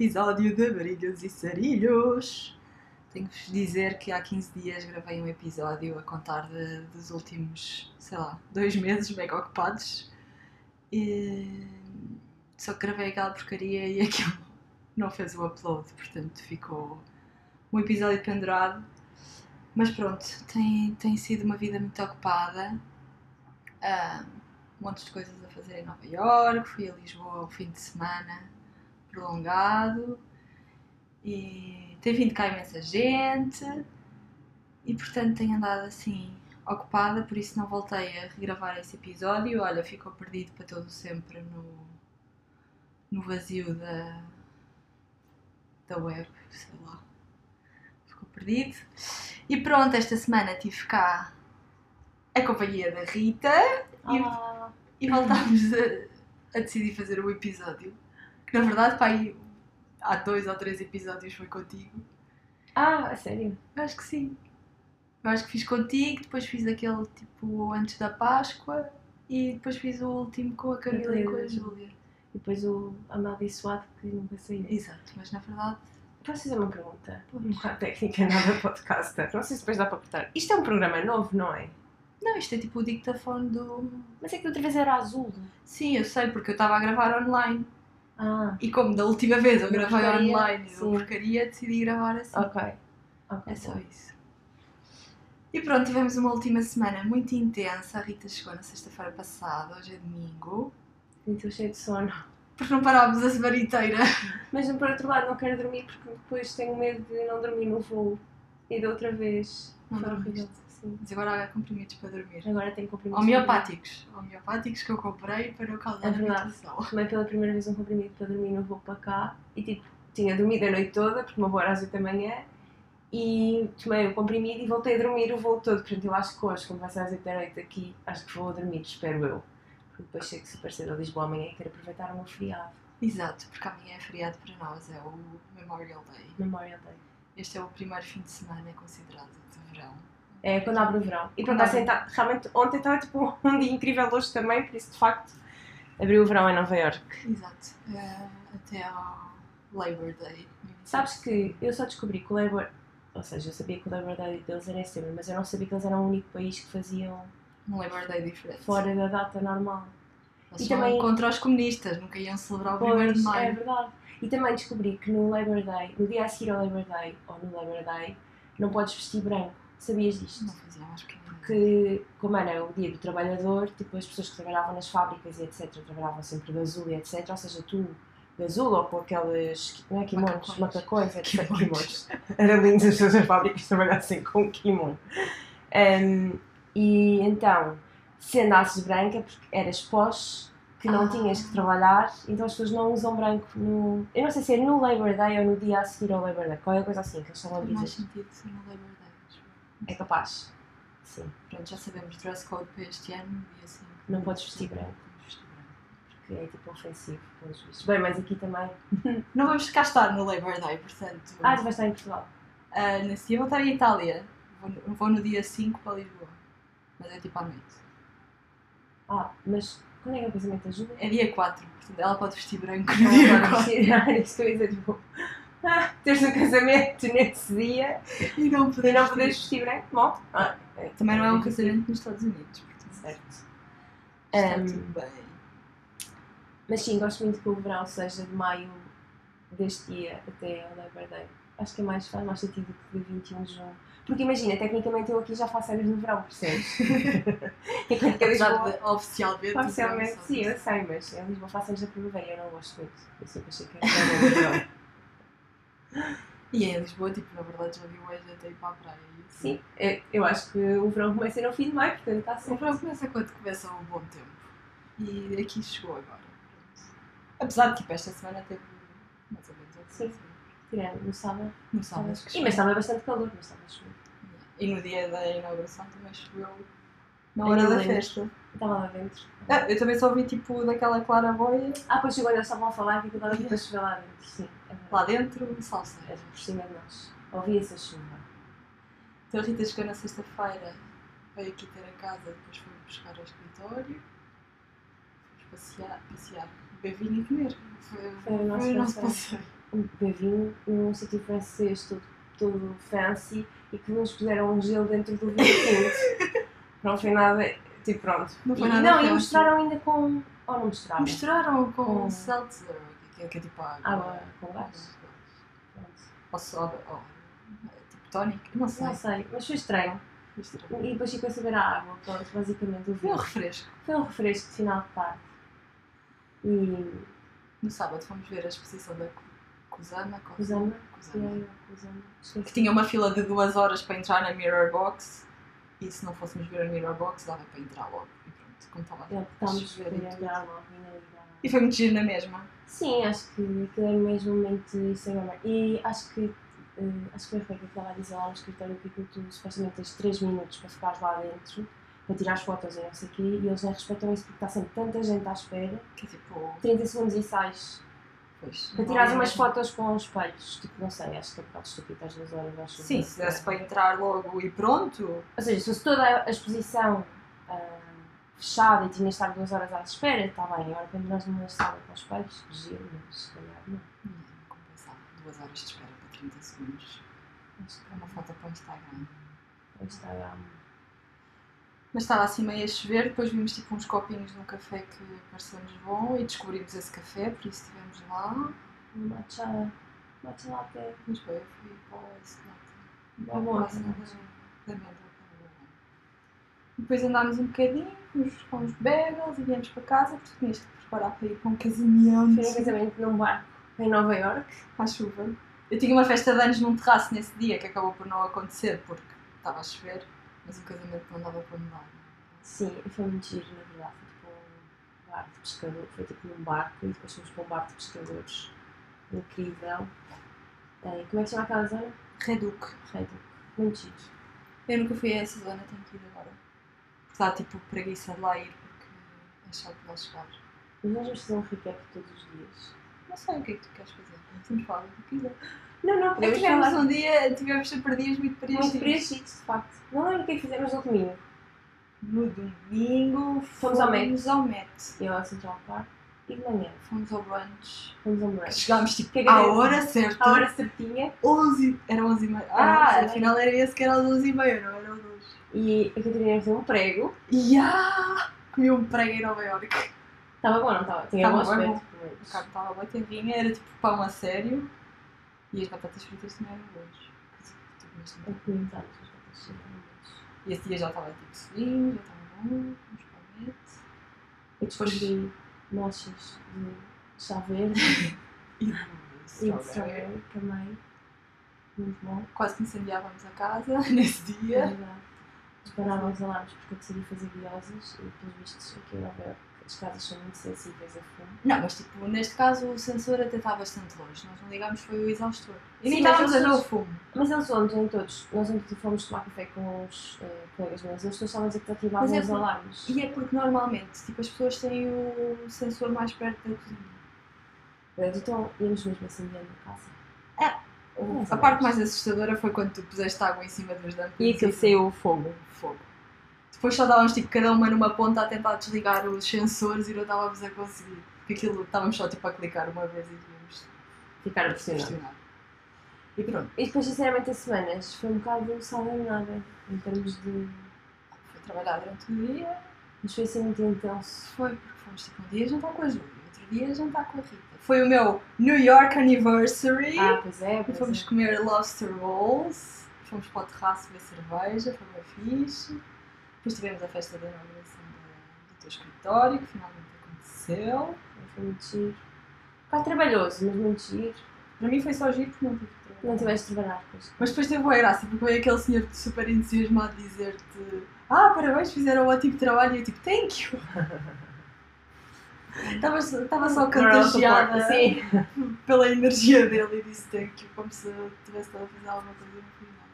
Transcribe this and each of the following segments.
episódio de Brilhos e Sarilhos. Tenho que vos dizer que há 15 dias gravei um episódio a contar de- dos últimos, sei lá, dois meses mega ocupados. E... Só que gravei aquela porcaria e aquilo não fez o upload, portanto ficou um episódio pendurado. Mas pronto, tem, tem sido uma vida muito ocupada. Ah, um monte de coisas a fazer em Nova York, fui a Lisboa um fim de semana prolongado e tem vindo cá imensa gente e portanto tenho andado assim ocupada, por isso não voltei a regravar esse episódio. Olha, ficou perdido para todo sempre no, no vazio da, da web, sei lá. Ficou perdido. E pronto, esta semana tive cá a companhia da Rita e e voltámos a, a decidir fazer o episódio. Que na verdade, pá, aí, há dois ou três episódios foi contigo. ah, a sério? Eu acho que sim. Eu acho que fiz contigo, depois fiz aquele tipo antes da Páscoa e depois fiz o último com a Camila e com a Júlia. E depois o amaldiçoado que nunca saiu. Exato, mas na verdade. Posso fazer uma pergunta? Um bocado técnica, nada podcaster. Não sei se depois dá para cortar. Isto é um programa novo, não é? Não, isto é tipo o dictafone do. Mas é que outra vez era azul. Sim, eu sei, porque eu estava a gravar online. Ah, E como da última vez eu gravei porcaria, online e uma porcaria, decidi gravar assim. ok. Ok, É só isso. E pronto, tivemos uma última semana muito intensa. A Rita chegou na sexta-feira passada, hoje é domingo. E Estou cheio de sono. Porque não parámos a semana inteira. Mas por outro lado não quero dormir porque depois tenho medo de não dormir no voo. E da outra vez. Não foi horrível. Sim. Mas agora há comprimidos para dormir. Agora tenho comprimidos. Homeopáticos. Homeopáticos que eu comprei para eu causar É verdade. Tomei pela primeira vez um comprimido para dormir no voo para cá e tipo, tinha dormido a noite toda, porque o voo era às 8 da manhã, e tomei o comprimido e voltei a dormir o voo todo. Portanto, eu acho que hoje, quando vai ser às 8 da noite aqui, acho que vou dormir, espero eu. Porque depois chego super cedo a Lisboa amanhã e quero aproveitar o meu feriado, Exato, porque amanhã é feriado para nós, é o Memorial Day. Memorial Day. Este é o primeiro fim de semana considerado de verão. É quando abre o verão. E Quando pronto, assim, tá, realmente ontem estava tipo um dia incrível hoje também, por isso de facto abriu o verão em Nova York. Exato. É, até ao Labor Day. Sabes que eu só descobri que o Labour, ou seja, eu sabia que o Labour Day deles era em setembro, mas eu não sabia que eles eram o único país que faziam Um Labor Day diferente. fora da data normal. Eles E também- contra os comunistas, nunca iam celebrar o 1 de maio. é verdade. E também descobri que no Labor Day, no dia a seguir ao Labor Day, ou no Labor Day, não podes vestir branco. Sabias disto? Não fazia ideia. Que, como era o dia do trabalhador, tipo, as pessoas que trabalhavam nas fábricas e etc. trabalhavam sempre de azul e etc. Ou seja, tu de azul ou com aqueles, não é, kimonos, Macacões. etc. Kimonos. Kimonos. Era lindo as pessoas das fábricas trabalhassem com kimono. Um, e então, se andasses branca, porque eras pós, que não Ah. tinhas que trabalhar, então as pessoas não usam branco no. Eu não sei se é no Labor Day ou no dia a seguir ao Labor Day, qualquer coisa assim que eles estão a Faz mais dizer. sentido ser no Labor Day. É capaz. Sim. Pronto, já sabemos dress code para este ano e assim. Não podes vestir branco. Porque é tipo ofensivo, pelos vistos. Bem, mas aqui também. Não vamos cá estar no Labor Day, portanto. Ah, tu vais estar em Portugal. ah, nesse dia vou estar em Itália. Vou, no- vou no dia 5 para Lisboa. Mas é tipo à noite. Ah, mas quando é que é o casamento da Júlia? É dia 4, portanto ela pode vestir branco no dia Agora 4. vestir isto é tipo. Ah, teres um casamento nesse dia E não e podes não vestir. poderes vestir branco? Bom, ah, é, Também não é um casamento nos Estados Unidos, portanto. Certo. Está Ahm, tudo bem. Mas sim, gosto muito que o verão seja de maio deste dia até ao Labor Day. Acho que é mais, faz mais sentido que de 21 de junho. Porque imagina, tecnicamente eu aqui já faço anos no verão, percebes? Enquanto que Lisboa. de oficialmente. Oficialmente, sim, eu sei, mas em Lisboa faço anos da primavera e eu não gosto muito. Eu sempre achei que era verão. E em Lisboa, tipo, na verdade já vi hoje até ir para a praia. e assim. Sim, eu, eu acho que o verão começa no fim de maio, portanto está O certo. verão começa quando começa o bom tempo. E aqui chegou agora. Apesar de tipo, esta semana teve mais ou menos Sim. assim. Tirando no sábado. No sábado que Sim, mas estava bastante calor, mas estava chovendo. E no dia da inauguração também choveu na hora da festa. Estava lá dentro. Ah, eu também só vi tipo daquela claraboia Ah, pois chegou quando eles estavam a falar que aquilo estava tipo a chover lá dentro. Sim, é. Lá dentro, salsa. Era por cima de nós. Ouvia-se a chuva. Então a Rita chegou na sexta-feira, veio aqui ter a casa, depois foi buscar ao escritório. Fomos passear, passear, beber vinho e comer. Foi, Foi o nosso foi o nosso passeio. um bevinho num sítio francês todo, todo fancy e que nos puseram um gelo dentro do vinho quente. não foi nada. Tipo, pronto. Não foi e, nada não, e fancy. misturaram ainda com. Ou não misturaram? Misturaram com, Com- seltzer, que é, que é tipo água. Água com gás. Ou soda, ou tipo tónico, não sei. Não sei, mas foi estranho. Misturado. E depois ficou a saber a água, pronto, basicamente Foi um refresco. Foi um refresco de final de tarde. E. No sábado fomos ver a exposição da Cu- Cusana. Cusana? Cusana. Que tinha uma fila de duas horas para entrar na Mirror Box. E se não fôssemos ver a Mirror Box, dava para entrar logo. E pronto, como estava É, a optámos por chover e tudo. olhar logo e não E foi muito giro na mesma. Sim, acho que aquilo é mesmo muito Instagram. E acho que, eh, acho que foi a Rebeca que estava a dizer lá no escritório que aquilo tu supostamente tens 3 minutos para ficar lá dentro, para tirar as fotos e não sei o quê, e eles não respeitam isso porque está sempre tanta gente à espera. Que é tipo. 30 segundos e sais Pois, para tirar havia umas fotos com os espelhos. Tipo, não sei, acho que é um bocado estúpido às 2 horas. Acho Sim, se desse para entrar logo e pronto. Ou seja, se fosse toda a exposição fechada e tinha de estar 2 horas à espera, está bem. Agora quando nós numa sala com os espelhos, giro, mas se calhar não. Não, compensava. Duas horas de espera para 30 segundos. Acho que É uma foto para o Instagram. o Instagram. Mas estava assim meio a chover, depois vimos tipo uns copinhos num café que pareceu-nos bom e descobrimos esse café, por isso estivemos lá. Um matcha, matcha latte. Mas foi, eu fui para esse lado. É bom, Próximo é da da amêndoa, que era bom. Depois andámos um bocadinho, fomos com uns bagels e viemos para casa, porque tinhas que preparar para ir para um casamento. Foi um casamento num barco em Nova York. à chuva. Eu tinha uma festa de anos num terraço nesse dia que acabou por não acontecer porque estava a chover, mas o casamento não dava para mudar. Sim, foi muito giro, na verdade. Foi tipo um bar de pescador. Foi tipo num barco e depois fomos para um bar de pescadores. Incrível. Como é que se chama aquela zona? Reduc. Reduc. Muito giro. Eu nunca fui a essa zona, tenho que ir agora está tipo preguiça de lá ir porque é achar que nós chegar. Mas nós vamos fazer um recap todos os dias. Não sei o que é que tu queres fazer. Podemos falar do que quiser. É? Não, não, porque é, tivemos falar. um dia, tivemos sempre dias muito preenchidos. Muito preenchidos, de facto. Não lembro o que é que fizemos no domingo. No domingo fomos, fomos ao Met. Fomos ao Met. Eu ao Central Park. E de manhã? Fomos ao brunch. Fomos ao brunch. Chegámos tipo que é à hora certa. À hora certinha. 11, era 11 e meia. Ah, afinal era esse que era às 11 e meia, não era 11 Y es que tenías um prego. ¡Ya! Comi um prego em Nova York. Estava bom, não estava? Tinha Estava bom bom. aspecto. Estava bem terrinha, era tipo pão a sério. E as batatas fritas também eram boas. Tu comes também. Eu comi tanto, as batatas chinelas. E esse dia já estava tipo subindo, já estava bom, uns palmetes. E depois de mochas de chá verde E e de strawberry também. Muito bom. Quase que incendiávamos a casa nesse É dia. verdade. Dispararam os alarmes porque eu decidi fazer bioses e pelos vistos aqui em Nova Iorque as casas são muito sensíveis a fumo. Não, mas tipo, neste caso o sensor até está bastante longe. Nós não ligámos, foi o exaustor. E Sim, nem estávamos a eles- ver o fumo. Mas eles fomos em todos. Nós ontem fomos tomar café com uns eh, colegas meus. Eles estavam a dizer que ativavam é os alarmes. E é porque normalmente tipo, as pessoas têm o sensor mais perto da cozinha. Pronto, então íamos mesmo acendendo a casa. A parte mais assustadora foi quando tu puseste água em cima dos dumplings o fogo. fogo. Depois só estávamos tipo cada uma numa ponta a tentar desligar os sensores e não estávamos a conseguir. Porque aquilo estávamos só tipo a clicar uma vez e devíamos Ficaram pressionados. pressionar. E pronto, E depois, sinceramente, as semanas foi um bocado salve nada em termos de. fui trabalhar durante o dia. Mas foi assim muito intenso. Foi porque fomos tipo um dia jantar com a Júlia, jantar com a Rita. Foi o meu New York Anniversary. Ah, pois é, pois fomos é. comer lobster rolls, fomos para o terraço beber cerveja, foi bem fixe. Depois tivemos a festa da inauguração da- do teu escritório, que finalmente aconteceu. Foi muito giro. Bocado trabalhoso, mas muito giro. Para mim foi só giro porque não tive que trabalhar. Não tiveste de trabalhar, pois. Mas depois teve boa graça, porque veio aquele senhor super entusiasmado dizer-te Ah, parabéns, fizeram um ótimo trabalho. E eu tipo, thank you. Estava estava só contagiada support, Sim. pela energia dele e disse thank you, como se tivesse estado a fazer alguma coisa no final.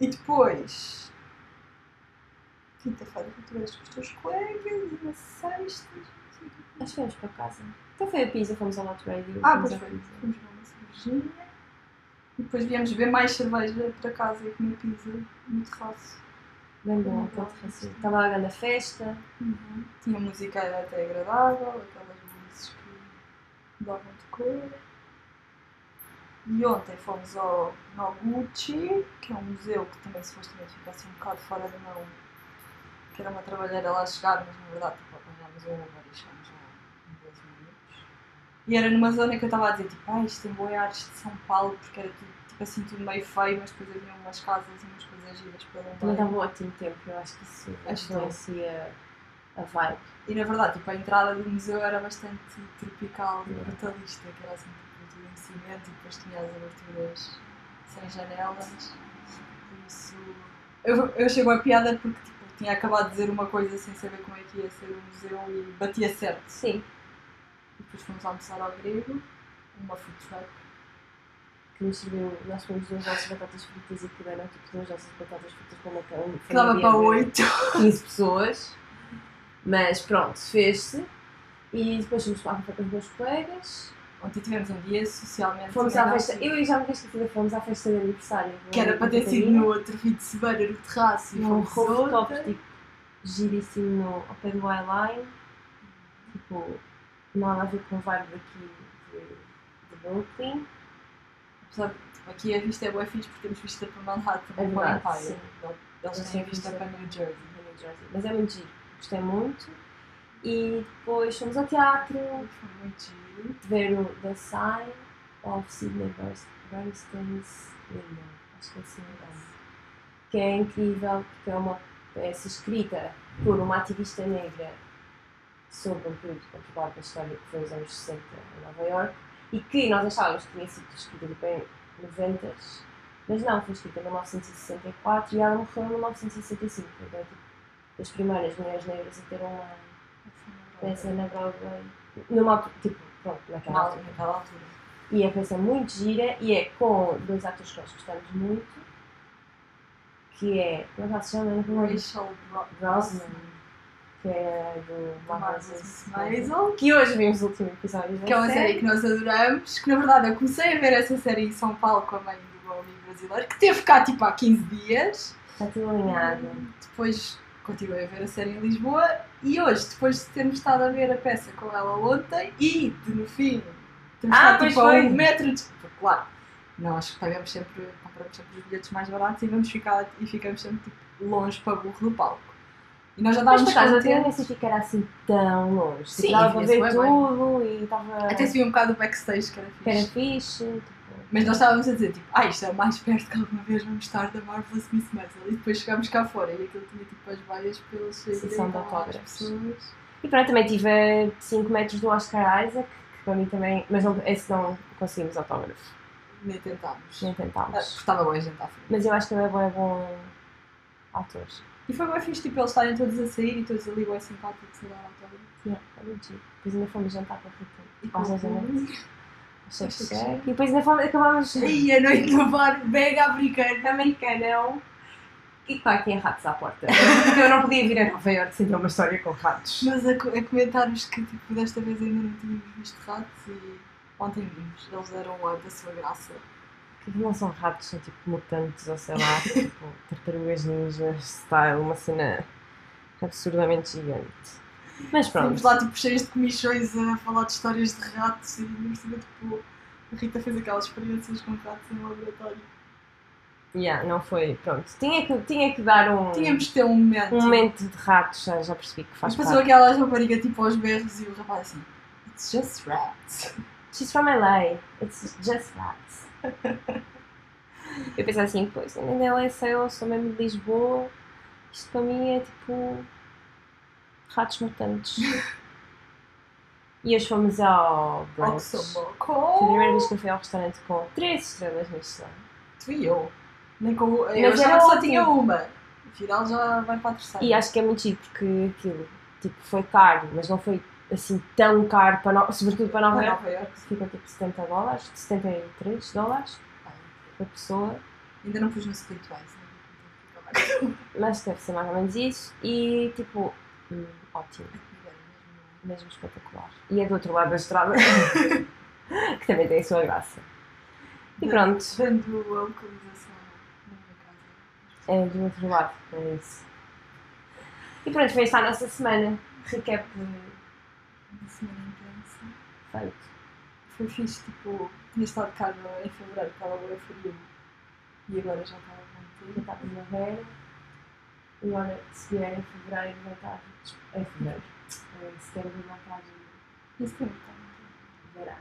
E depois, quinta-feira, tu tiveste com os teus colegas e na sexta. não. Acho que fomos para casa. Então foi a pizza, fomos ao Lot Radio. Ah, pois foi. Fomos beber uma cervejinha. E depois viemos beber mais cerveja para casa e comer pizza no terraço. Bem bom, aquele terracinho. Estava lá a grande festa. Uhum. Tinha música até agradável, aquelas luzes que davam de cor. E ontem fomos ao Noguchi, que é um museu que também supostamente fica assim um bocado fora da mão. Que era uma trabalheira lá chegar, mas na verdade tipo, apanhámos um Uber e chegámos lá em 12 minutos. E era numa zona que eu estava a dizer, tipo, ah, isto tem boi ares de São Paulo, porque era tudo, tipo assim, tudo meio feio, mas depois havia umas casas e umas coisas giras para Também andar. estava um ótimo tempo, eu acho que isso influencia a vibe. E na verdade, tipo, a entrada do museu era bastante tropical e Yeah. brutalista, que era assim, tipo, tudo em cimento e depois tinha as aberturas sem janelas. Por isso. Eu, eu chego piada porque tipo, tinha acabado de dizer uma coisa sem saber como é que ia ser o museu e batia certo. Sim, E depois fomos almoçar ao grego, uma food truck. Que nos serviu, nós comemos duas nossas batatas fritas e que deram tipo duas nossas batatas fritas para uma cama. Que dava para 8. 15 pessoas. Mas pronto, fez-se. E depois fomos tomar café com os meus colegas. Ontem tivemos um dia socialmente. Fomos à festa, eu e já me esqueci, fomos à festa de aniversário. Que era para ter sido no outro fim de semana no terraço e num fomos rooftop ontem. tipo, giríssimo no, ao pé do Highline. Tipo, nada a ver com o vibe daqui de, de Brooklyn. Aqui a vista é boa fixe porque temos vista para Manhattan É e para verdade, Empire. Eles têm vista para New Jersey. New Jersey. Mas é muito giro, gostei muito. E depois fomos ao teatro Foi muito giro. ver o The Sign of Sidney Bernstein's Window. Acho que é assim o nome. Que é incrível porque é uma peça escrita por uma ativista negra sobre um período conturbado da história que foi os anos 60 em Nova York e que nós achávamos que tinha sido escrita tipo em 90 mas não, foi escrita em 1964 e ela morreu em 1965. Então, tipo, das primeiras mulheres negras a ter uma peça na Broadway. Numa tipo, pronto, naquela altura. naquela altura. E a peça é muito gira e é com dois atores que nós gostamos muito, que é, como é que ela se chama? Rachel Bro- Brosnan, que é do Miss Maisel, que hoje vimos o último episódio Que é uma série que nós adoramos. Que na verdade eu comecei a ver essa série em São Paulo com a mãe do meu amigo brasileiro, que teve cá tipo há 15 dias. Está tudo alinhado. Depois continuei a ver a série em Lisboa e hoje, depois de termos estado a ver a peça com ela ontem e de no fim termos Ah, estado tipo a um metro de. Claro, nós pagamos sempre, compramos sempre os bilhetes mais baratos e vamos ficar e ficamos sempre tipo, longe para burro do palco. E nós já Mas estávamos por acaso até nem contentes. que era assim tão longe. Sim, Tipo, dava para via-se ver bem. tudo e estava. Até se via um bocado o backstage que era que era fixe. fixe. Tipo, Mas nós estávamos a dizer tipo, ah, isto é o mais perto que alguma vez vamos estar da Marvelous Miss Maisel. E depois chegámos cá fora e aquilo tinha tipo as vaias pelos Sessão de autógrafos. E pronto, também tive a 5 metros do Oscar Isaac, que para mim também. Mas não, esse não conseguimos autógrafo. Nem tentámos. Nem Ah, tentámos. Estava boa a gente à frente. Mas eu acho que ele é bom, é bom ator. E foi bem fixe, tipo, eles estarem todos a sair e todos ali bem simpáticos a dar autógrafo. Yeah, é giro. Depois ainda fomos jantar com a Rita. E dez da noite. cheque. E depois ainda fomos, acabámos E a noite no bar mega americana. americanão. E claro, tinha ratos à porta. Porque eu não podia vir a Nova Iorque sem ter uma história com ratos. Mas a, a comentários que, tipo, desta vez ainda não tínhamos visto ratos e ontem vimos. Eles deram o ar da sua graça. Que não são ratos, são tipo mutantes ou sei lá, tipo tartarugas ninjas style, uma cena absurdamente gigante. Mas pronto. Fomos lá, tipo, cheios de comichões a falar de histórias de ratos e, por cima, tipo, a Rita fez aquelas experiências com ratos em laboratório. Yeah, não foi. Pronto. Tinha que, tinha que dar um, Tínhamos de ter um momento. um momento de ratos, já, já percebi que faz Mas passou parte. aquela rapariga, tipo, aos berros e o rapaz assim, it's just rats. She's from LA. It's just rats. Eu pensei assim, pois, LA sei, eu sou mesmo de Lisboa. Isto para mim é tipo. ratos mutantes. e hoje fomos ao brunch. Foi a primeira vez que eu fui ao restaurante com três estrelas Michelin. Tu e eu. Nem com, eu Mas achava era que só tinha uma. Afinal já vai para a terceira. E acho que é muito giro porque aquilo, tipo, foi caro, mas não foi assim tão caro, para no... sobretudo para Nova Para. Nova Iorque. Ficam tipo 70 dólares, 73 dólares por pessoa. Ainda não pus no Splitwise. Né? Mas deve ser mais ou menos isso. E tipo, hum, ótimo, mesmo espetacular. E é do outro lado da estrada, que também tem a sua graça. E pronto, Vendo a localização na minha casa. é do outro lado, é isso. E pronto, foi esta a nossa semana. Recap Uma semana intensa. feito. Foi fixe, tipo, tinha estado cá no- em fevereiro, estava bem frio. E agora já está a Já bom está a primavera. E agora, se vier em fevereiro, vai estar. Em fevereiro. Em setembro, vai estar Isso tem está muito verão.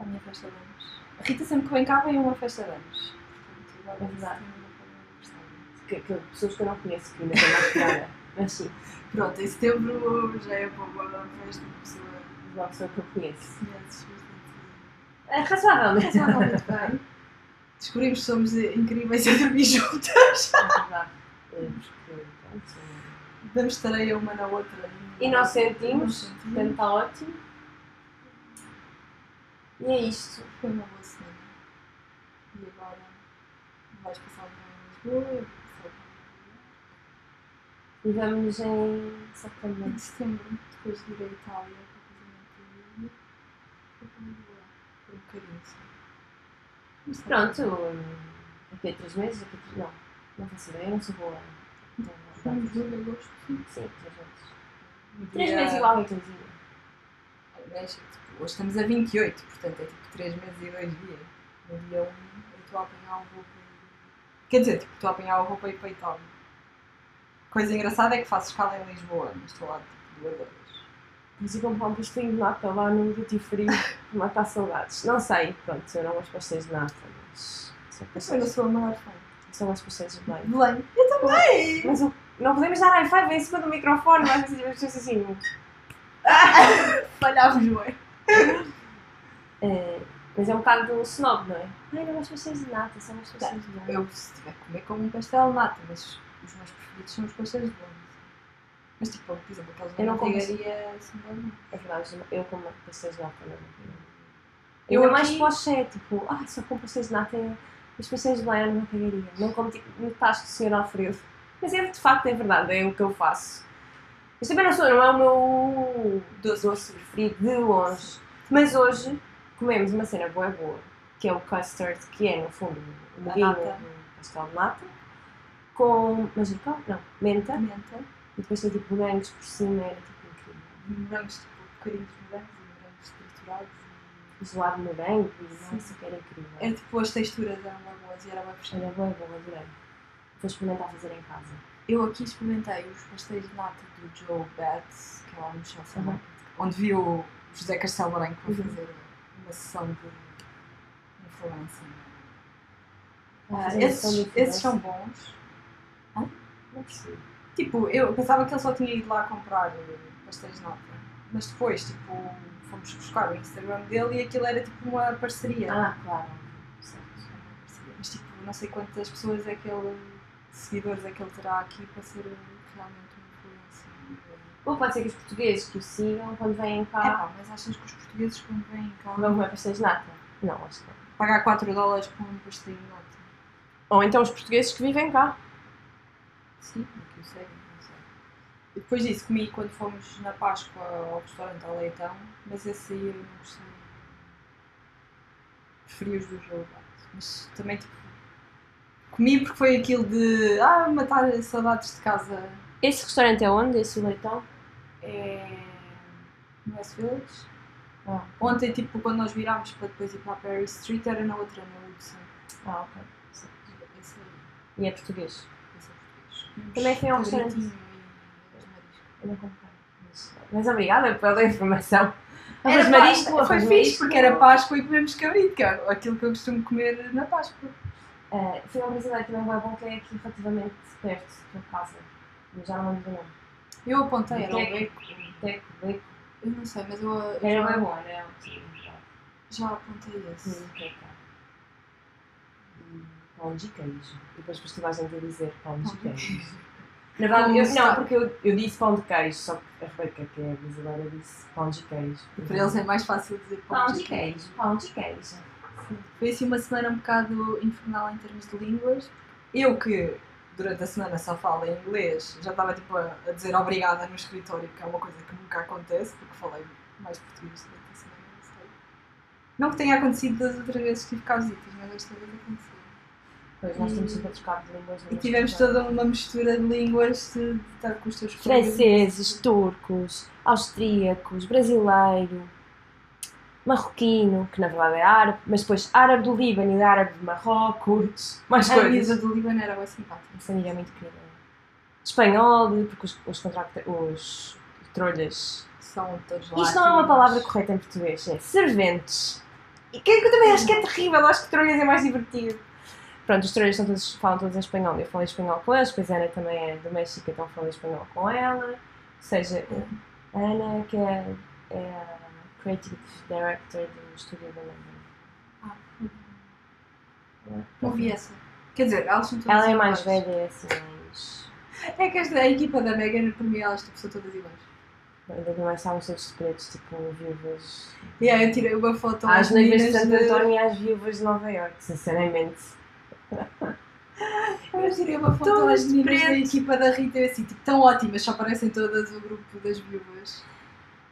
A minha festa de anos. A Rita sempre que vem cá vem uma festa de anos. Portanto, agora É verdade. em setembro. Que, que pessoas que eu não conheço que ainda têm mais piada. Mas sim, Pronto, em setembro já é para uma festa de pessoa uma pessoa que eu conheço. conheces bastante. É razoavelmente. Razoavelmente bem. Descobrimos que somos incríveis a dormir juntas. É verdade. É, Damos tareia uma na outra. E nós sentimos, portanto está ótimo. E é isto. Foi uma boa semana. E agora vais passar um em Lisboa, E vamos em dia em setembro. setembro, depois de ir à Itália para o casamento do um bocadinho só. Pronto, daqui a três meses, daqui a três... Não, não faço ideia, eu não sou boa. Estamos em agosto. Sim, três meses. Três meses igual a coisinha. Aliás, tipo, hoje estamos a 28, portanto é tipo 3 meses e 2 dias. No dia 1 eu estou a apanhar o ir. Quer dizer, tipo, estou a apanhar o para ir para a Itália. Coisa engraçada é que faço escala em Lisboa, mas estou lá 2 horas. Mas eu comprar um pastinho de nata lá no Duty matar saudades. Não sei, pronto, eu não gosto de pastéis de nata, mas são Eu sou a maior fã. são os pastéis de Belém. Belém. Eu também! Mas o- não podemos dar high five em cima do microfone, mas as pessoas assim. Falhava o é. É, mas é um bocado do snob, não é? Ai, não gosto de pastéis de nata, gosto de pastéis de Belém. Eu, se tiver que comer, como um pastel de nata, mas os meus preferidos são os pastéis de Belém. Mas tipo, por exemplo, aqueles Eu não manteigaria são bons. É verdade, eu como pastéis de nata não. Eu Eu mais poche, tipo, ah, só como pastéis de nata é os pastéis de Belém na manteigaria. Não como tipo no tasco do Sr. Alfredo. Mas é, de facto é verdade, é o que eu faço. Mas também não, sou, não é o meu doce, doce preferido de longe. Mas hoje comemos uma cena boa boa, que é o custard, que é no fundo o nata. do pastel de nata, com manjericão, não, menta, Menta. e depois tem tipo morangos por cima, era tipo incrível. morangos, tipo, bocadinhos de morangos e morangos triturados. Gelado de morango e nossa, que era incrível. E... Era tipo, as texturas eram boas e era bem fechado. Era boa, boa, adorei. Vou experimentar fazer em casa. Eu aqui experimentei os pastéis de nata do Joe Betts, que é lá no Chelsea Uhum. Onde vi o José Castelo Branco Uhum. fazer uma sessão de influência. Ah, uma esses, esses são bons. Não percebi. Tipo, eu pensava que ele só tinha ido lá comprar eh, pastéis de nata. Mas depois, tipo, fomos buscar o Instagram dele e aquilo era tipo uma parceria. Ah, claro. Certo. Mas tipo, não sei quantas pessoas é que ele. seguidores é que ele terá aqui para ser realmente uma influência. Ou pode ser que os portugueses que o sigam, quando vêm É cá, pá, mas achas que os portugueses quando vêm cá vão comer pastéis de nata? Não, acho que não. pagar 4 dólares por um pastel de nata? Ou então os portugueses que vivem cá. Sim, o não sei. E depois disso comi quando fomos na Páscoa ao restaurante ao Leitão, mas esse aí eu não gostei. Preferi os do jogo. Mas também tipo. Comi porque foi aquilo de ah, matar saudades de casa Esse restaurante é onde? Esse leitão? é no West Village. Ah, Ontem, tipo, quando nós virámos para depois ir para a Perry Street, era na outra, na Hudson. ah ok. Esse aí, E é português? É. Também foi a um restaurante. Eu não comprei. Mas, mas obrigada pela informação. Era marisco, foi arroz fixe porque era Páscoa e comemos cabrito, que é aquilo que eu costumo comer na Páscoa. Uh, foi um brasileiro também bem bom que é aqui relativamente perto da casa. Eu já não lembro do nome. Eu apontei, era o beco. Beco. Eu não sei, mas eu, eu Era bem bom, era sim, já apontei esse. Hum, teco. Hum, Pão de queijo. E depois depois tive a dizer pão de de queijo. Na verdade, eu, não, porque eu, eu disse pão de queijo, só que a Rebeca, que é brasileira, disse pão de queijo. Para eles é mais fácil dizer pão, Pão de queijo, pão de queijo. Foi assim uma semana um bocado infernal em termos de línguas. Eu que durante a semana só falo em inglês, já estava tipo a, a dizer obrigada no escritório, que é uma coisa que nunca acontece, porque falei mais português durante a semana, não sei. Não que tenha acontecido das outras vezes que tive casitas, mas esta vez aconteceu. Pois nós E- temos sempre a trocar de línguas. E tivemos toda uma mistura de línguas de de estar com os teus colegas. Franceses, turcos, austríacos, brasileiro, marroquino, que na verdade é árabe, mas depois árabe do Líbano e árabe de Marrocos, mais A coisas. Luísa do Líbano era bem simpática. Essa amiga é muito querida. Espanhol, porque os, os os trolhas. São todos lá. Isto não é uma palavra correta em português, é serventes. E que que eu também acho que é terrível, acho que trolhas é mais divertido. Pronto, os trolhas são todos, falam todos em espanhol, eu falei espanhol com eles, depois a Ana também é do México, então falei espanhol com ela. Ou seja, a Ana, que é, é a Creative Director do estúdio da London. Não vi essa. Quer dizer, elas são todas Ela é mais iguais. velha, é assim, mais. É que esta, a equipa da Megan, para mim, elas tipo, são todas iguais. Ainda mais estavam todos pretos, tipo viúvas. E aí eu tirei uma foto Às noivas de Santo António e às viúvas de Nova York, sinceramente. Eu tirei uma foto Todas de meninas da equipa da Rita eu assim, tipo, tão ótimas, só parecem todas o grupo das viúvas.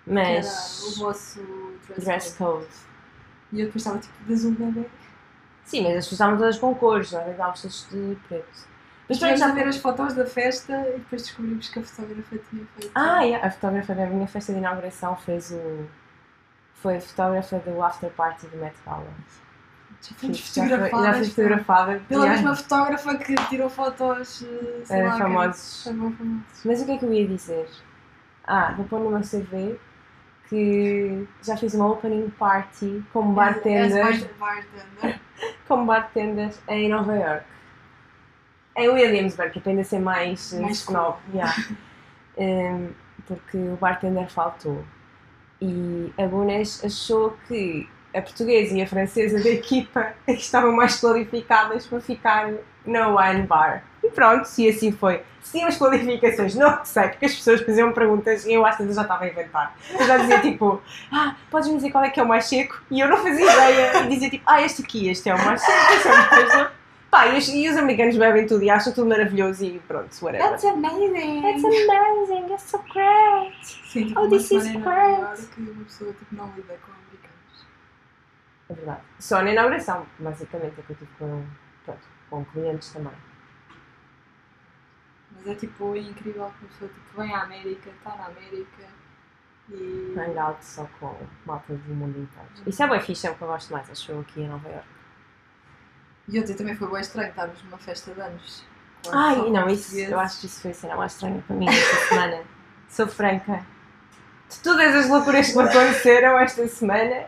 Era o Mas. vosso dress, Dress code. code. E eu depois estava tipo de azul bebê. Sim, mas as pessoas estavam todas com cores, nós estávamos todos de preto. Mas Estivemos pronto, a já ver as fotos da festa e depois descobrimos que a fotógrafa tinha feito. Ah, yeah. a fotógrafa da minha festa de inauguração fez o. Foi a fotógrafa do after party do Met Gala. Já fomos Já foi- Já fotografadas fui fotografada. pela yeah. mesma fotógrafa que tirou fotos, eh, sei lá, que- famosos. Famosos. Mas o que é que eu ia dizer? Ah, vou pôr no meu CV que já fiz uma opening party como bartender, As bartender. como bartender em Nova York. Em Williamsburg, que aprende a ser mais, eh, Mais snob. Yeah. Em, porque o bartender faltou. E a Bunes achou que a portuguesa e a francesa da equipa estavam mais qualificadas para ficar no wine bar. E pronto, e assim foi. Se tinha as qualificações, não sei, porque as pessoas faziam perguntas e eu às vezes já estava a inventar. Eu já dizia tipo, ah, podes-me dizer qual é que é o mais seco? E eu não fazia ideia. E dizia tipo, ah, este aqui, este é o mais seco, este é o mais seco. Pá, e os, e os americanos bebem tudo e acham tudo maravilhoso e pronto, whatever. That's amazing! That's amazing, that's so great. Sim, tipo, Oh, this is great. Iorque, uma pessoa tipo, não lida com. É verdade. Só na inauguração, basicamente, é que eu tive com, pronto, com clientes também. Mas é tipo incrível que uma pessoa tipo, vem à América, está na América e. Hangout só com malta do mundo inteiro. Isso é bem fixe, é o que eu gosto mais, acho eu, aqui em Nova York. E ontem também foi bem estranho estarmos numa festa de anos. Ai, não, isso, eu acho que isso foi a cena mais estranha para mim esta semana. Sou franca. De todas as loucuras que me aconteceram esta semana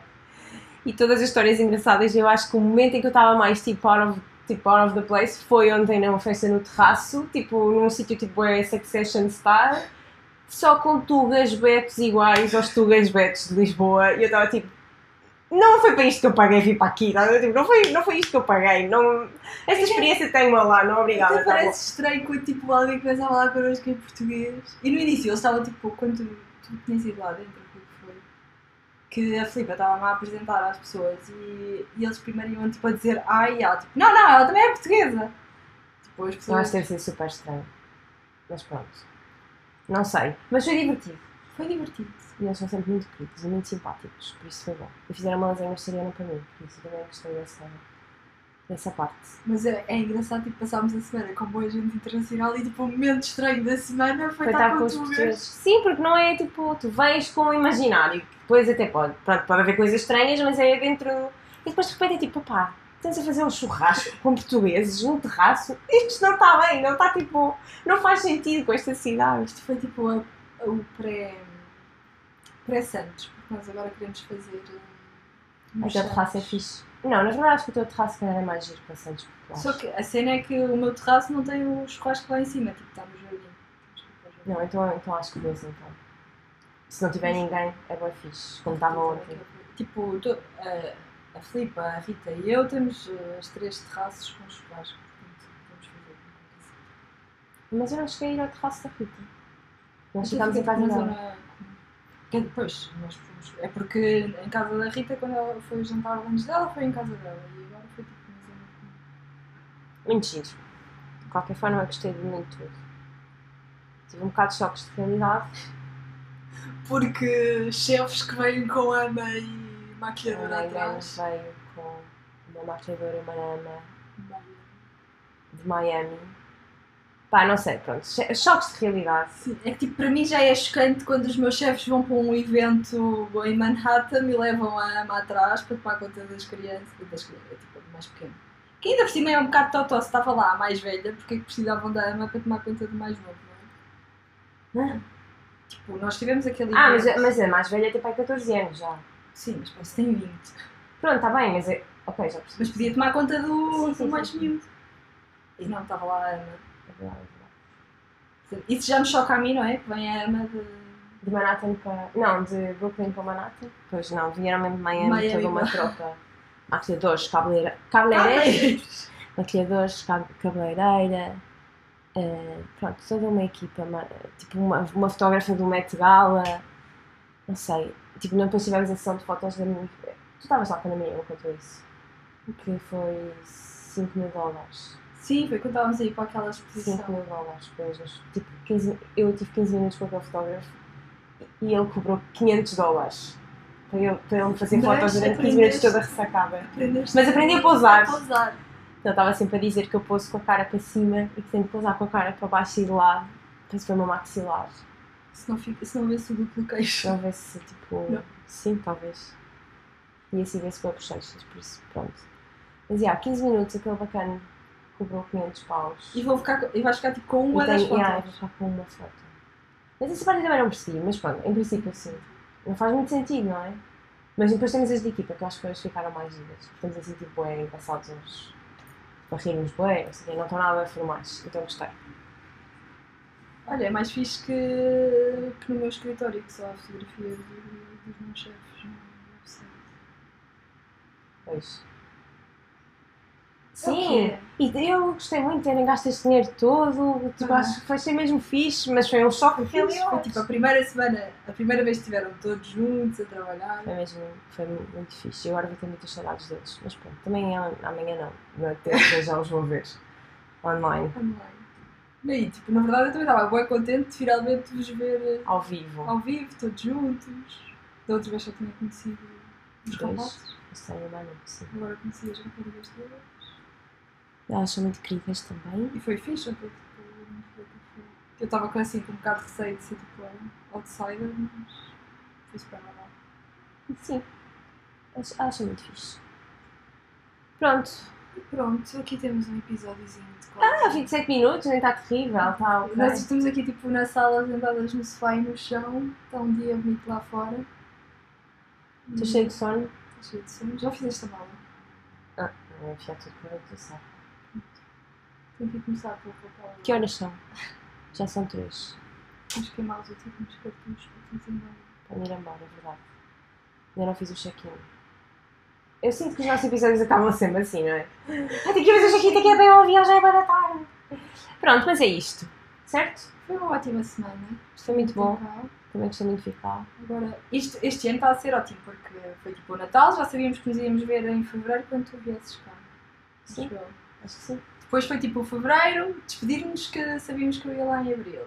e todas as histórias engraçadas, eu acho que o momento em que eu estava mais tipo out of, tipo, out of the place foi ontem numa festa no terraço, tipo num sítio tipo é Succession Style, só com tugas betos iguais aos tugas betos de Lisboa e eu estava tipo. Não foi para isto que eu paguei vir para aqui, tá? Tipo, não, foi, não foi isto que eu paguei. Não, esta experiência tem-me lá, não obrigada. Até tá bom. parece estranho quando tipo, alguém começa a falar connosco em português. E no início eles estavam tipo, quando tu, tu tinhas ido lá dentro, que a Filipa estava-me a apresentar às pessoas e, e eles primeiro iam tipo a dizer ai e ela tipo, não, não, ela também é portuguesa. Tipo, as Eu acho pessoas. que deve ser super estranho. Mas pronto. Não sei. Mas foi divertido. Foi divertido. E eles são sempre muito queridos e muito simpáticos. Por isso foi bom. E fizeram uma lasanha vegetariana para mim. Por isso também gostei dessa, dessa parte. Mas é, é engraçado, tipo, passámos a semana com boa gente internacional e tipo, o momento estranho da semana foi, Foi estar com os portugueses. Sim, porque não é tipo, tu vens com o imaginário. Depois até pode. Pronto, pode haver coisas estranhas, mas é dentro. E depois de repente é tipo, pá, estamos a fazer um churrasco com portugueses num terraço. Isto não está bem, não está tipo. Não faz sentido com esta cidade. Isto foi tipo o pré. pré-Santos, porque nós agora queremos fazer. Um, uns Aquele terraço é fixe. Não, na verdade acho que o teu terraço calhar é mais giro para Santos Populares. Só que a cena é que o meu terraço não tem o churrasco lá em cima, tipo, está no jardim. O. Não, então, então acho que dois então. Se não tiver ninguém, é bem fixe, como estava ontem. Tipo, tu- a, a Filipa, a Rita e eu temos eh, as três terraços com churrasco, portanto, vamos fazer. Mas eu não cheguei a ir ao terraço da Rita. Nós Então ficámos em casa na dela. Que é depois, nós fomos. É porque em casa da Rita, quando ela foi jantar antes dela, foi em casa dela. E agora foi tipo na zona comum. Muito giro. De qualquer forma, eu gostei de muito tudo. Tive um bocado de choques de realidade. Porque chefes que vêm com ama e A maquiadora Ana Gana atrás. veio com uma maquiadora e uma ama. de Miami. Pá, não sei, pronto. cho- Choques de realidade. Sim, é que tipo, para mim já é chocante quando os meus chefes vão para um evento em Manhattan e levam a ama atrás para tomar conta das crianças, das crianças, é, tipo, a do mais pequeno. Que ainda por cima é um bocado totó, se estava lá a mais velha, porque é que precisavam da ama para tomar conta do mais novo, não é? Ah, Tipo, nós tivemos aquele Ah, mas, evento- mas a mais velha tem pai 14 anos já. Sim, mas parece que tem 20. Pronto, está bem, mas é. Ok, já percebi. Mas podia tomar conta do, Sim, do sim, mais sim. miúdo. E não, estava lá a ama. Isso já me choca a mim, não é? Que vem a ama de... De Manhattan para. Não, de Brooklyn para Manhattan. Pois não, vieram mesmo de Miami, Miami, toda uma não. tropa. Maquilhadores, cabeleireiros. Cabeleireiros? Maquilhadores, cab- cabeleireira. eh, pronto, toda uma equipa. ma- Tipo, uma, uma fotógrafa do Met Gala. Não sei. Tipo, depois tivemos a sessão de fotos da minha. Tu estavas lá quando a minha me contou isso. Que foi 5 mil dólares. Sim, foi quando estávamos aí para aquela 5 exposição. mil dólares, depois, mas, tipo, 15, eu tive 15 minutos com aquele fotógrafo e ele cobrou 500 dólares para ele, para me fazer Mas fotos durante 15 minutos toda ressacada. Mas aprendi a pousar. A pousar. Ele estava sempre a dizer que eu pouso com a cara para cima e que tenho que pousar com a cara para baixo e de lado para se ver uma maxilar. Se não, fica, se não vê-se o duplo queixo. Para ver se, tipo, Não. sim, talvez. E assim vê-se com bochechas, por isso, pronto. Mas, já, 15 minutos, aquele bacana cobrou 500 paus. E, vou ficar, e vais ficar tipo com uma E das tem- fotos. yeah, vou ficar com uma foto. Mas essa parte eu também não percebi, mas pronto, em princípio sim. Não faz muito sentido, não é? Mas depois temos as de equipa, que eu acho que eles ficaram mais giras. Temos assim tipo é engraçados uns. Para rirmos bem, não sei não estão nada formais, então gostei. Olha, é mais fixe que, que no meu escritório, que só há fotografias do- dos meus chefes no website. Pois. É Sim, quê? e eu gostei muito de terem gasto este dinheiro todo, tipo, Ah. acho que foi ser mesmo fixe, mas foi um choque Foi realidade. tipo a primeira semana, a primeira vez que estiveram todos juntos a trabalhar. Foi mesmo, foi muito fixe. E agora vou ter muitas saudades deles. Mas pronto, também é- amanhã não. Na terça já os vou ver. Online, Online. E aí, tipo, na verdade eu também estava bem contente de finalmente vos ver eh, ao vivo. ao vivo, todos juntos. Da outra vez só tinha conhecido os Dois. rapazes, é agora conheci as raparigas todas. Elas são muito queridas também. E foi fixe, até, tipo. Eu estava com assim, com um bocado de receio de ser tipo a outsider, mas foi super normal. Sim. Elas, elas são muito fixe. Pronto. E pronto, aqui temos um episódiozinho de Ah, coisa. 27 minutos, nem está terrível. Está ok. Nós estamos aqui tipo na sala, sentadas no sofá e no chão, está um dia bonito lá fora. Estou cheio de sono. Estou cheio de sono. Já fizeste a mala? Ah, vou enfiar tudo para dentro do saco. Tenho que começar pelo papel. Que horas são? Já são três. Que queimar os últimos cartões para fazer embora. Para ir embora, é verdade. Ainda não fiz o check-in. Eu sinto que os nossos episódios acabam sempre assim, não é? Ai, tenho que fazer o check-in, tenho que ir bem ao avião, já é da tarde. Pronto, mas é isto. Certo? Foi uma ótima semana. Isto foi muito bom. Também gostei muito de ficar. Agora, isto, este ano está a ser ótimo porque foi tipo o Natal, já sabíamos que nos íamos ver em fevereiro quando tu viesses cá. Sim. Acho que sim. Depois foi tipo o fevereiro, despedir-nos que sabíamos que eu ia lá em abril.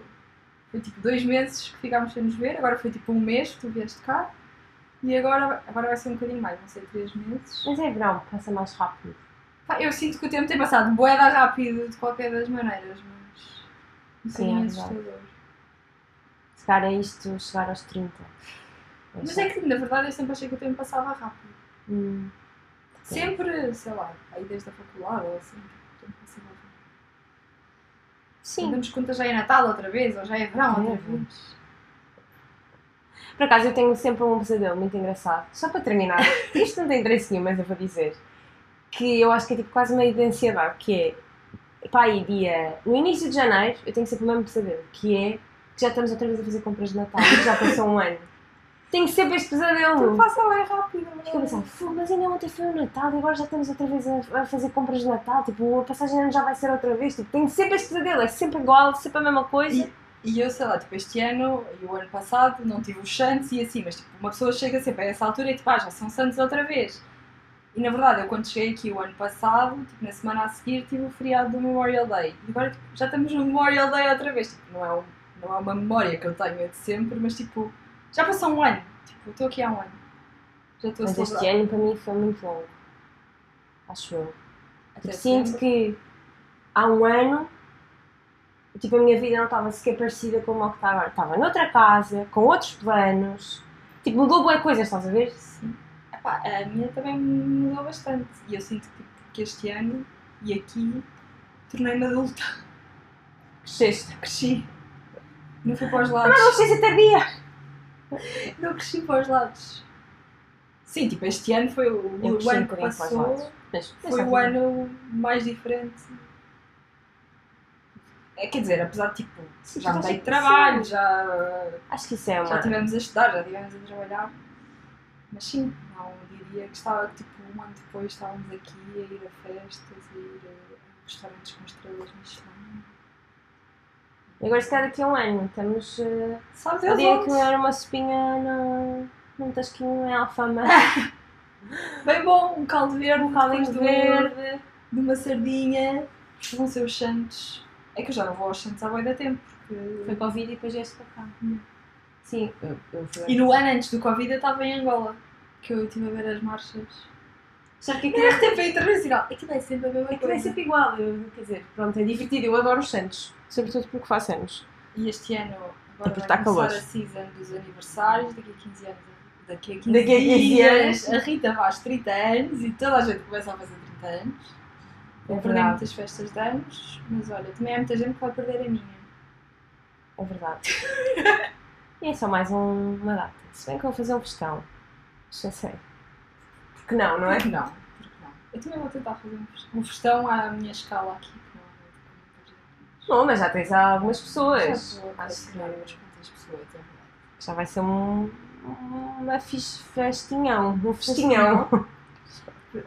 Foi tipo dois meses que ficámos sem nos ver, agora foi tipo um mês que tu vieste cá. E agora, agora vai ser um bocadinho mais, vão ser três meses. Mas é verão, passa mais rápido. Pá, eu sinto que o tempo tem passado boeda rápido de qualquer das maneiras, mas. Um Sim, é assustador. Se calhar é isto chegar aos 30. Mas é que na verdade eu sempre achei que o tempo passava rápido. Hum, Sempre, sei lá, aí desde a faculdade ou assim, tempo rápido. sim. Damos conta já é Natal outra vez, ou já é verão outra vez. Por acaso eu tenho sempre um pesadelo muito engraçado. Só para terminar, isto não tem interesse nenhum, mas eu vou dizer que eu acho que é tipo quase meio de ansiedade, que é pá, aí dia. No início de janeiro eu tenho sempre o mesmo pesadelo, que é que já estamos outra vez a fazer compras de Natal, já passou um ano. Tenho sempre este pesadelo. passa bem rápido. Fico a pensar, "Fogo, mas ainda ontem foi o Natal e agora já estamos outra vez a, a fazer compras de Natal. Tipo, a passagem ano já vai ser outra vez. Tipo, tenho sempre este pesadelo, é sempre igual, sempre a mesma coisa. E eu, sei lá, tipo, este ano e o ano passado não tive os Santos e assim, mas tipo, uma pessoa chega sempre a essa altura e tipo, ah, já são Santos outra vez. E na verdade, eu quando cheguei aqui o ano passado, tipo, na semana a seguir, tive o feriado do Memorial Day. E agora tipo, já estamos no Memorial Day outra vez. Tipo, não, é não é uma memória que eu tenho de sempre, mas tipo, já passou um ano. Tipo, estou aqui há um ano. Já estou a Mas este ano para mim foi muito longo. Acho eu. Tipo, sinto que há um ano, tipo, a minha vida não estava sequer parecida com o que está agora. Estava noutra casa, com outros planos. Tipo, mudou boa coisas, estás a ver? Sim. Epá, a minha também mudou bastante. E eu sinto que, tipo, que este ano e aqui tornei-me adulta. Cresceste. Cresci. Não fui para os Ah, lados. não sei se até dia. Não cresci para os lados. Sim, tipo, este ano foi o, Eu o um ano que passou. Mas, mas Foi o ano mais diferente. É, quer dizer, apesar de tipo, Sim, já mudei de trabalho, já, Acho que isso é já uma. tivemos a estudar, já tivemos a trabalhar. Mas sim, não diria que estava tipo um ano depois estávamos aqui a ir a festas, a ir a restaurantes com estrelas Michelin. E agora, se calhar, daqui a um ano, estamos. Uh, Sabe a Deus dia onde? era uma sopinha no, num tasquinho em Alfama. Bem bom, um caldo verde, um caldinho do- verde. de uma sardinha, vão ser os Santos. É que eu já não vou aos Santos há bem da tempo, porque... Foi Covid e depois vieste para cá. Sim, eu, eu. E no ano antes do Covid eu estava em Angola, que eu estive a ver as marchas. O que é Na é? RTP Internacional, aquilo é sempre a mesma É que vai coisa. sempre igual, eu, quer dizer, pronto, é divertido, eu adoro os Santos, sobretudo porque faço anos. E este ano, É agora porque vai começar calor. a season dos aniversários, daqui a 15 anos. Daqui a 15, Daqui a 15 dias, anos. a Rita faz 30 anos e toda a gente começa a fazer 30 anos. Vou É perder muitas festas de anos, mas olha, também há muita gente que vai perder a minha. É verdade. e é só mais um- uma data. Se bem que eu vou fazer um festão. Já sei. Porque não, não é? Porque não? Porque não? Eu também vou tentar fazer um festão- à minha escala aqui, que não é. Bom, mas já tens algumas pessoas. Já Acho que assinar umas quantas pessoas, é verdade. já vai ser um, uma festinhão. Um festinhão.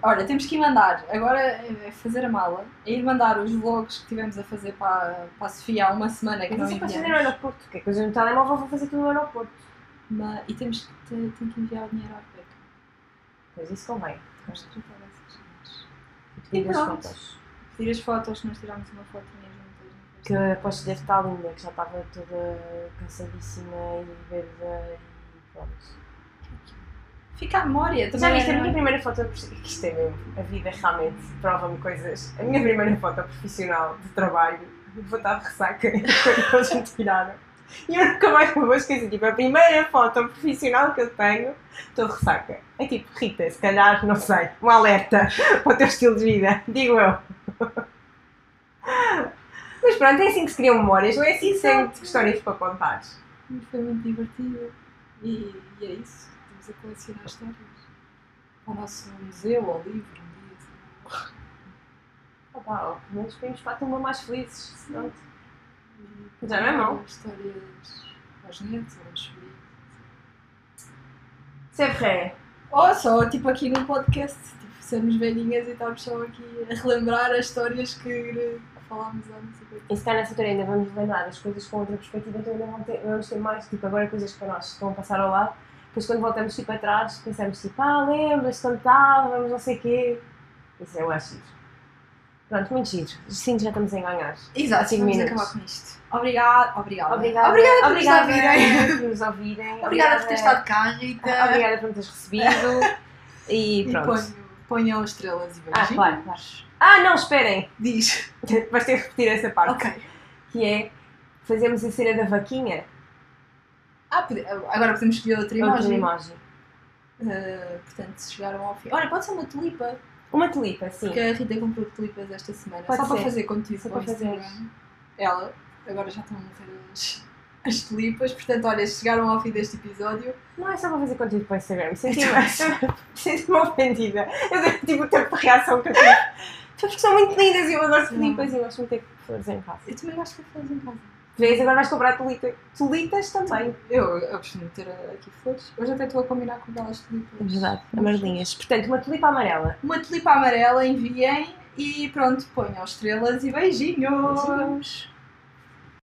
Olha, temos que ir mandar, agora é fazer a mala, é ir mandar os vlogs que tivemos a fazer para, para a Sofia há uma semana que Mas não isso podes fazer no enviamos. aeroporto. Que é coisa no telemóvel, vou fazer tudo no aeroporto. Mas- e temos que, ter- tem que enviar o dinheiro à Pois isso convém. Temos que tratar dessas coisas. Pedir as fotos. Pedir as fotos, nós tirámos uma juntas. no Que Facebook. depois deve estar linda, que já estava toda cansadíssima e verde e pronto. Fica a memória. Já também viste a minha primeira foto profissional? Isto é mesmo, a vida realmente prova-me coisas. A minha primeira foto profissional de trabalho, vou estar de ressaca, quando eles me tiraram. E eu nunca mais me vou esquecer. Tipo, a primeira foto profissional que eu tenho, estou de ressaca. É tipo, Rita, se calhar, não sei, um alerta para o teu estilo de vida, digo eu. Mas pronto, é assim que se criam memórias, não é assim que Exato. histórias para contar. Mas Foi muito divertido. E, e é isso. Estamos a colecionar histórias. Ao nosso museu, ao livro, um dia. Opa, pelo menos para a tumba mais felizes. Pronto. Já não é mau. Histórias aos filhos. C'est vrai. Ou só, tipo, aqui no podcast, tipo, sermos velhinhas e estamos só aqui a relembrar as histórias que, que falámos há não sei quanto E se calhar nessa altura ainda vamos lembrar das coisas com outra perspectiva, então ainda vamos ter, vamos ter mais, tipo, agora coisas para nós estão a passar ao lado. Depois quando voltamos tipo atrás, pensamos tipo, ah, lembras quando estávamos, não sei o quê. Isso eu acho giro. Pronto, muito giro. Que já estamos a ganhar. Exato, vamos minutos. acabar com isto. Obrigada, obrigada. Obrigada, Obrigada por obrigada nos ouvirem. por nos ouvirem. Obrigada por ter estado cá, Rita. Obrigada por me teres recebido. E E pronto. ponho, ponham estrelas e Ah, beijinhos. claro, claro. Ah, não, esperem. Diz. Vais ter que repetir essa parte. Ok. Que é, fazemos a cena da vaquinha. Ah, agora podemos escolher outra Outra imagem. imagem. Uh, portanto, se chegaram ao fim. Olha, pode ser uma tulipa. Uma tulipa, sim. Porque a Rita comprou tulipas esta semana. Pode só para ser. fazer conteúdo Só para para fazer. Instagram. Ela, agora já estão a meter as, as tulipas. Portanto, olha, chegaram ao fim deste episódio. Não é só para fazer conteúdo para o Instagram. Senti-me senti ofendida. Eu dei tipo o tempo de reação que eu tive. Porque são muito lindas e eu adoro tulipas e eu gosto muito de ter flores em casa. Eu também gosto de fazer em casa. Vês, agora vais comprar tulita. tulitas também. Eu, eu costumo ter aqui flores. Hoje até estou a combinar com aquelas tulipas. É verdade, amarelinhas. Portanto, uma tulipa amarela. Uma tulipa amarela, enviem e pronto, ponham estrelas e beijinhos. Beijinhos.